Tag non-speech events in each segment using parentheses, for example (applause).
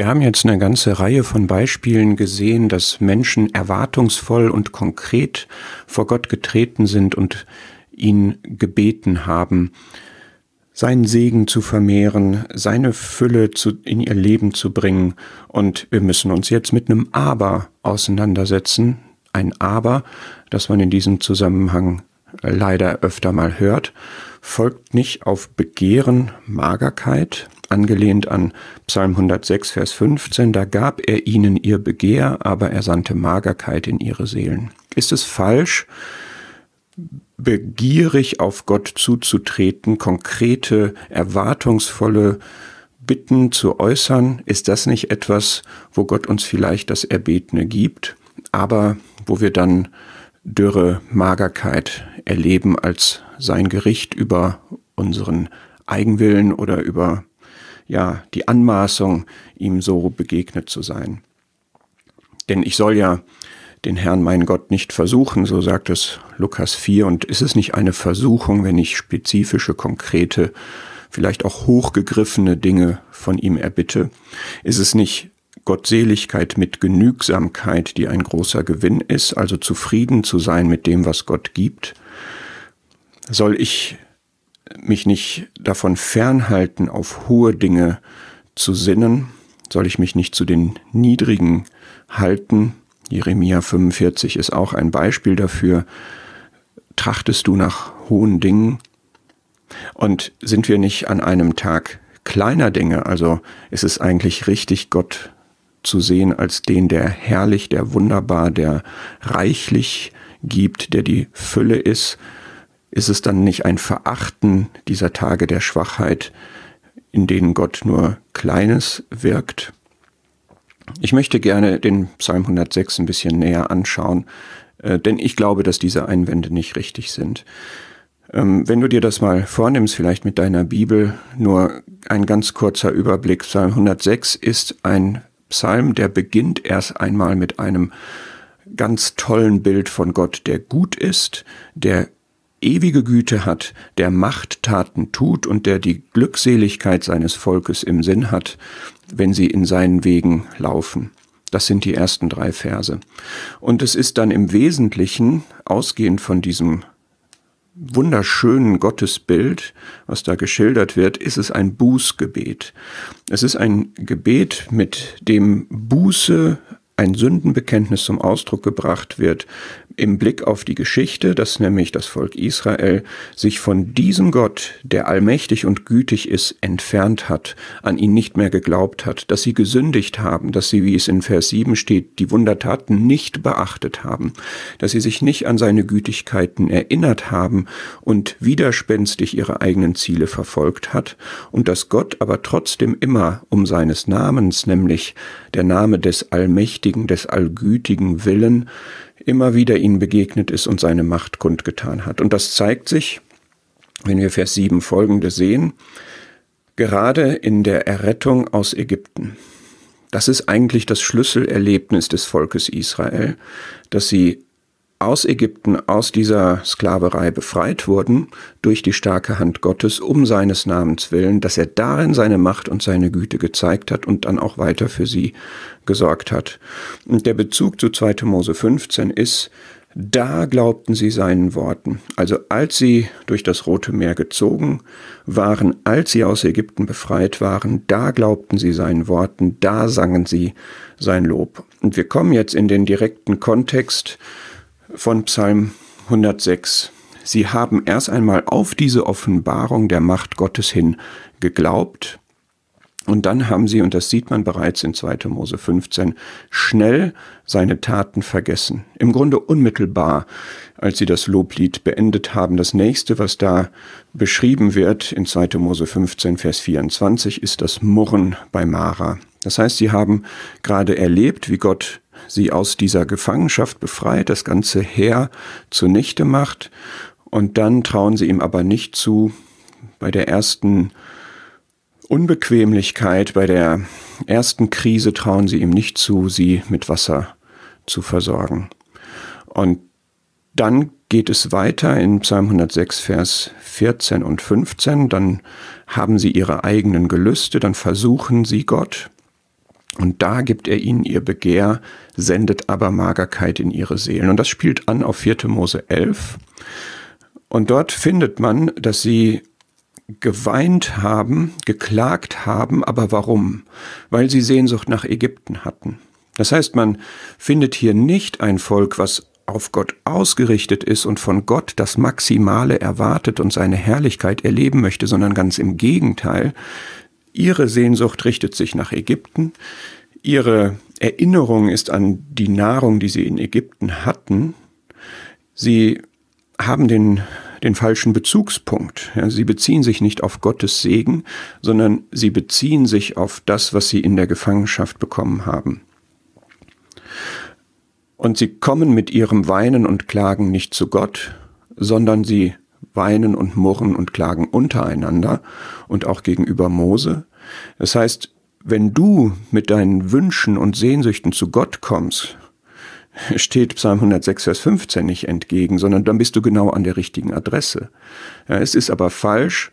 Wir haben jetzt eine ganze Reihe von Beispielen gesehen, dass Menschen erwartungsvoll und konkret vor Gott getreten sind und ihn gebeten haben, seinen Segen zu vermehren, seine Fülle zu, in ihr Leben zu bringen. Und wir müssen uns jetzt mit einem Aber auseinandersetzen. Ein Aber, das man in diesem Zusammenhang leider öfter mal hört, folgt nicht auf Begehren, Magerkeit, angelehnt an Psalm 106, Vers 15, da gab er ihnen ihr Begehr, aber er sandte Magerkeit in ihre Seelen. Ist es falsch, begierig auf Gott zuzutreten, konkrete, erwartungsvolle Bitten zu äußern? Ist das nicht etwas, wo Gott uns vielleicht das Erbetene gibt, aber wo wir dann dürre Magerkeit erleben als sein Gericht über unseren Eigenwillen oder über ja, die Anmaßung, ihm so begegnet zu sein. Denn ich soll ja den Herrn, meinen Gott, nicht versuchen, so sagt es Lukas 4. Und ist es nicht eine Versuchung, wenn ich spezifische, konkrete, vielleicht auch hochgegriffene Dinge von ihm erbitte? Ist es nicht Gottseligkeit mit Genügsamkeit, die ein großer Gewinn ist, also zufrieden zu sein mit dem, was Gott gibt? Soll ich mich nicht davon fernhalten, auf hohe Dinge zu sinnen? Soll ich mich nicht zu den niedrigen halten? Jeremia 45 ist auch ein Beispiel dafür. Trachtest du nach hohen Dingen? Und sind wir nicht an einem Tag kleiner Dinge? Also ist es eigentlich richtig, Gott zu sehen als den, der herrlich, der wunderbar, der reichlich gibt, der die Fülle ist ist es dann nicht ein Verachten dieser Tage der Schwachheit, in denen Gott nur Kleines wirkt? Ich möchte gerne den Psalm 106 ein bisschen näher anschauen, äh, denn ich glaube, dass diese Einwände nicht richtig sind. Ähm, wenn du dir das mal vornimmst, vielleicht mit deiner Bibel, nur ein ganz kurzer Überblick. Psalm 106 ist ein Psalm, der beginnt erst einmal mit einem ganz tollen Bild von Gott, der gut ist, der ewige Güte hat, der Machttaten tut und der die Glückseligkeit seines Volkes im Sinn hat, wenn sie in seinen Wegen laufen. Das sind die ersten drei Verse. Und es ist dann im Wesentlichen, ausgehend von diesem wunderschönen Gottesbild, was da geschildert wird, ist es ein Bußgebet. Es ist ein Gebet, mit dem Buße ein Sündenbekenntnis zum Ausdruck gebracht wird, im Blick auf die Geschichte, dass nämlich das Volk Israel sich von diesem Gott, der allmächtig und gütig ist, entfernt hat, an ihn nicht mehr geglaubt hat, dass sie gesündigt haben, dass sie, wie es in Vers 7 steht, die Wundertaten nicht beachtet haben, dass sie sich nicht an seine Gütigkeiten erinnert haben und widerspenstig ihre eigenen Ziele verfolgt hat und dass Gott aber trotzdem immer um seines Namens, nämlich der Name des Allmächtigen, des Allgütigen Willen, immer wieder ihnen begegnet ist und seine Macht kundgetan hat. Und das zeigt sich, wenn wir Vers 7 folgende sehen, gerade in der Errettung aus Ägypten. Das ist eigentlich das Schlüsselerlebnis des Volkes Israel, dass sie aus Ägypten, aus dieser Sklaverei befreit wurden durch die starke Hand Gottes um seines Namens willen, dass er darin seine Macht und seine Güte gezeigt hat und dann auch weiter für sie gesorgt hat. Und der Bezug zu 2. Mose 15 ist, da glaubten sie seinen Worten. Also als sie durch das Rote Meer gezogen waren, als sie aus Ägypten befreit waren, da glaubten sie seinen Worten, da sangen sie sein Lob. Und wir kommen jetzt in den direkten Kontext von Psalm 106. Sie haben erst einmal auf diese Offenbarung der Macht Gottes hin geglaubt und dann haben sie, und das sieht man bereits in 2. Mose 15, schnell seine Taten vergessen. Im Grunde unmittelbar, als sie das Loblied beendet haben. Das nächste, was da beschrieben wird in 2. Mose 15, Vers 24, ist das Murren bei Mara. Das heißt, sie haben gerade erlebt, wie Gott sie aus dieser Gefangenschaft befreit, das ganze Heer zunichte macht, und dann trauen sie ihm aber nicht zu, bei der ersten Unbequemlichkeit, bei der ersten Krise trauen sie ihm nicht zu, sie mit Wasser zu versorgen. Und dann geht es weiter in Psalm 106, Vers 14 und 15. Dann haben sie ihre eigenen Gelüste, dann versuchen sie Gott. Und da gibt er ihnen ihr Begehr, sendet aber Magerkeit in ihre Seelen. Und das spielt an auf 4. Mose 11. Und dort findet man, dass sie geweint haben, geklagt haben, aber warum? Weil sie Sehnsucht nach Ägypten hatten. Das heißt, man findet hier nicht ein Volk, was auf Gott ausgerichtet ist und von Gott das Maximale erwartet und seine Herrlichkeit erleben möchte, sondern ganz im Gegenteil. Ihre Sehnsucht richtet sich nach Ägypten, ihre Erinnerung ist an die Nahrung, die sie in Ägypten hatten. Sie haben den, den falschen Bezugspunkt. Ja, sie beziehen sich nicht auf Gottes Segen, sondern sie beziehen sich auf das, was sie in der Gefangenschaft bekommen haben. Und sie kommen mit ihrem Weinen und Klagen nicht zu Gott, sondern sie weinen und murren und klagen untereinander und auch gegenüber Mose. Das heißt, wenn du mit deinen Wünschen und Sehnsüchten zu Gott kommst, (laughs) steht Psalm 106, Vers 15 nicht entgegen, sondern dann bist du genau an der richtigen Adresse. Ja, es ist aber falsch,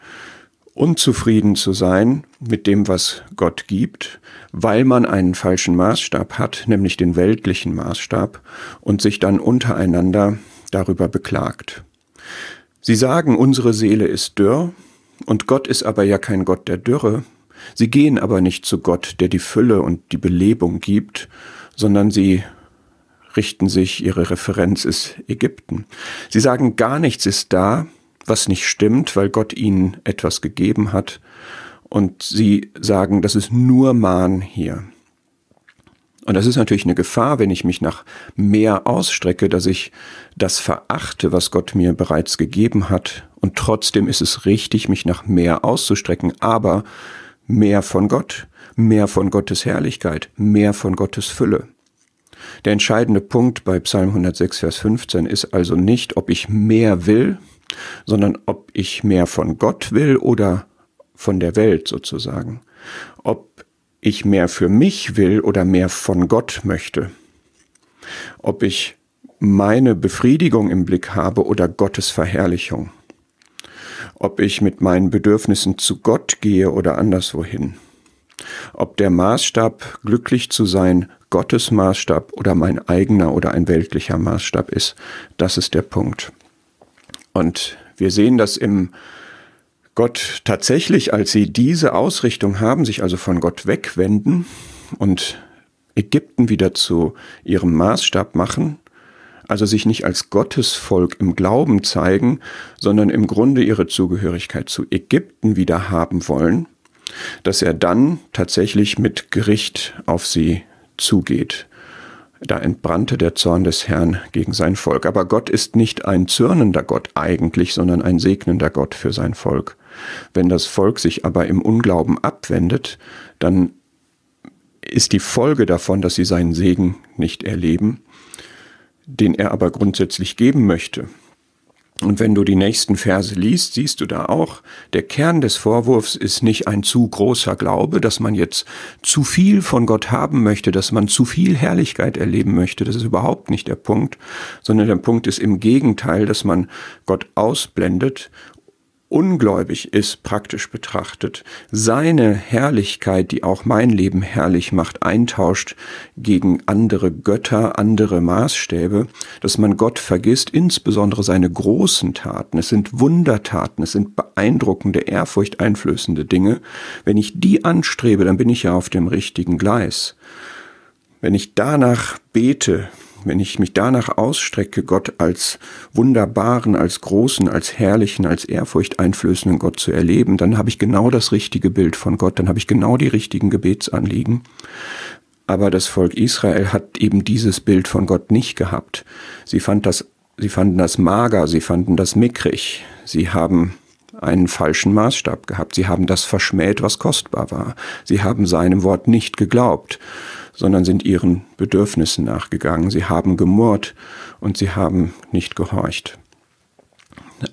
unzufrieden zu sein mit dem, was Gott gibt, weil man einen falschen Maßstab hat, nämlich den weltlichen Maßstab, und sich dann untereinander darüber beklagt. Sie sagen, unsere Seele ist dürr, und Gott ist aber ja kein Gott der Dürre. Sie gehen aber nicht zu Gott, der die Fülle und die Belebung gibt, sondern sie richten sich, ihre Referenz ist Ägypten. Sie sagen, gar nichts ist da, was nicht stimmt, weil Gott ihnen etwas gegeben hat. Und sie sagen, das ist nur Mahn hier. Und das ist natürlich eine Gefahr, wenn ich mich nach mehr ausstrecke, dass ich das verachte, was Gott mir bereits gegeben hat. Und trotzdem ist es richtig, mich nach mehr auszustrecken, aber mehr von Gott, mehr von Gottes Herrlichkeit, mehr von Gottes Fülle. Der entscheidende Punkt bei Psalm 106, Vers 15 ist also nicht, ob ich mehr will, sondern ob ich mehr von Gott will oder von der Welt sozusagen. Ob ich mehr für mich will oder mehr von Gott möchte. Ob ich meine Befriedigung im Blick habe oder Gottes Verherrlichung. Ob ich mit meinen Bedürfnissen zu Gott gehe oder anderswohin. Ob der Maßstab, glücklich zu sein, Gottes Maßstab oder mein eigener oder ein weltlicher Maßstab ist, das ist der Punkt. Und wir sehen das im Gott tatsächlich, als sie diese Ausrichtung haben, sich also von Gott wegwenden und Ägypten wieder zu ihrem Maßstab machen, also sich nicht als Gottesvolk im Glauben zeigen, sondern im Grunde ihre Zugehörigkeit zu Ägypten wieder haben wollen, dass er dann tatsächlich mit Gericht auf sie zugeht. Da entbrannte der Zorn des Herrn gegen sein Volk. Aber Gott ist nicht ein zürnender Gott eigentlich, sondern ein segnender Gott für sein Volk. Wenn das Volk sich aber im Unglauben abwendet, dann ist die Folge davon, dass sie seinen Segen nicht erleben, den er aber grundsätzlich geben möchte. Und wenn du die nächsten Verse liest, siehst du da auch, der Kern des Vorwurfs ist nicht ein zu großer Glaube, dass man jetzt zu viel von Gott haben möchte, dass man zu viel Herrlichkeit erleben möchte. Das ist überhaupt nicht der Punkt, sondern der Punkt ist im Gegenteil, dass man Gott ausblendet ungläubig ist, praktisch betrachtet, seine Herrlichkeit, die auch mein Leben herrlich macht, eintauscht gegen andere Götter, andere Maßstäbe, dass man Gott vergisst, insbesondere seine großen Taten. Es sind Wundertaten, es sind beeindruckende, ehrfurchteinflößende Dinge. Wenn ich die anstrebe, dann bin ich ja auf dem richtigen Gleis. Wenn ich danach bete, wenn ich mich danach ausstrecke, Gott als wunderbaren, als großen, als herrlichen, als ehrfurchteinflößenden Gott zu erleben, dann habe ich genau das richtige Bild von Gott, dann habe ich genau die richtigen Gebetsanliegen. Aber das Volk Israel hat eben dieses Bild von Gott nicht gehabt. Sie, fand das, sie fanden das mager, sie fanden das mickrig, sie haben einen falschen Maßstab gehabt, sie haben das verschmäht, was kostbar war, sie haben seinem Wort nicht geglaubt sondern sind ihren Bedürfnissen nachgegangen. Sie haben gemurrt und sie haben nicht gehorcht.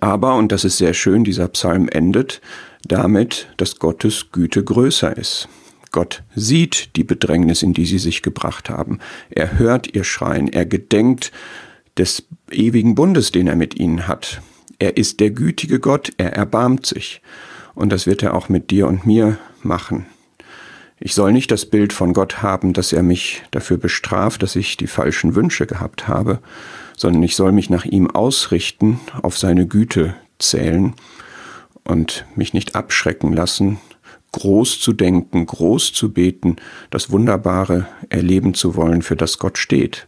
Aber, und das ist sehr schön, dieser Psalm endet damit, dass Gottes Güte größer ist. Gott sieht die Bedrängnis, in die sie sich gebracht haben. Er hört ihr Schreien. Er gedenkt des ewigen Bundes, den er mit ihnen hat. Er ist der gütige Gott. Er erbarmt sich. Und das wird er auch mit dir und mir machen. Ich soll nicht das Bild von Gott haben, dass er mich dafür bestraft, dass ich die falschen Wünsche gehabt habe, sondern ich soll mich nach ihm ausrichten, auf seine Güte zählen und mich nicht abschrecken lassen, groß zu denken, groß zu beten, das Wunderbare erleben zu wollen, für das Gott steht.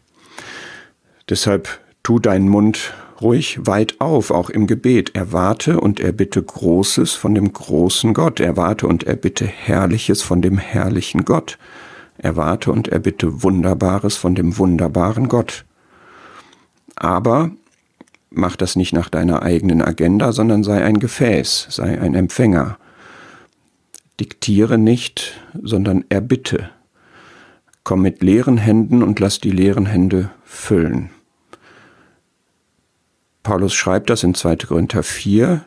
Deshalb tu deinen Mund ruhig weit auf, auch im Gebet. Erwarte und erbitte Großes von dem großen Gott. Erwarte und erbitte Herrliches von dem herrlichen Gott. Erwarte und erbitte Wunderbares von dem wunderbaren Gott. Aber mach das nicht nach deiner eigenen Agenda, sondern sei ein Gefäß, sei ein Empfänger. Diktiere nicht, sondern erbitte. Komm mit leeren Händen und lass die leeren Hände füllen. Paulus schreibt das in 2. Korinther 4.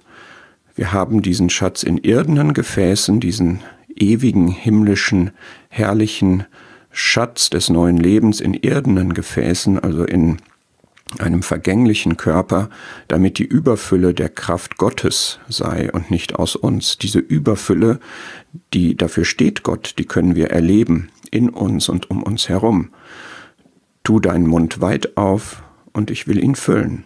Wir haben diesen Schatz in irdenen Gefäßen, diesen ewigen, himmlischen, herrlichen Schatz des neuen Lebens in irdenen Gefäßen, also in einem vergänglichen Körper, damit die Überfülle der Kraft Gottes sei und nicht aus uns. Diese Überfülle, die dafür steht Gott, die können wir erleben in uns und um uns herum. Tu deinen Mund weit auf und ich will ihn füllen.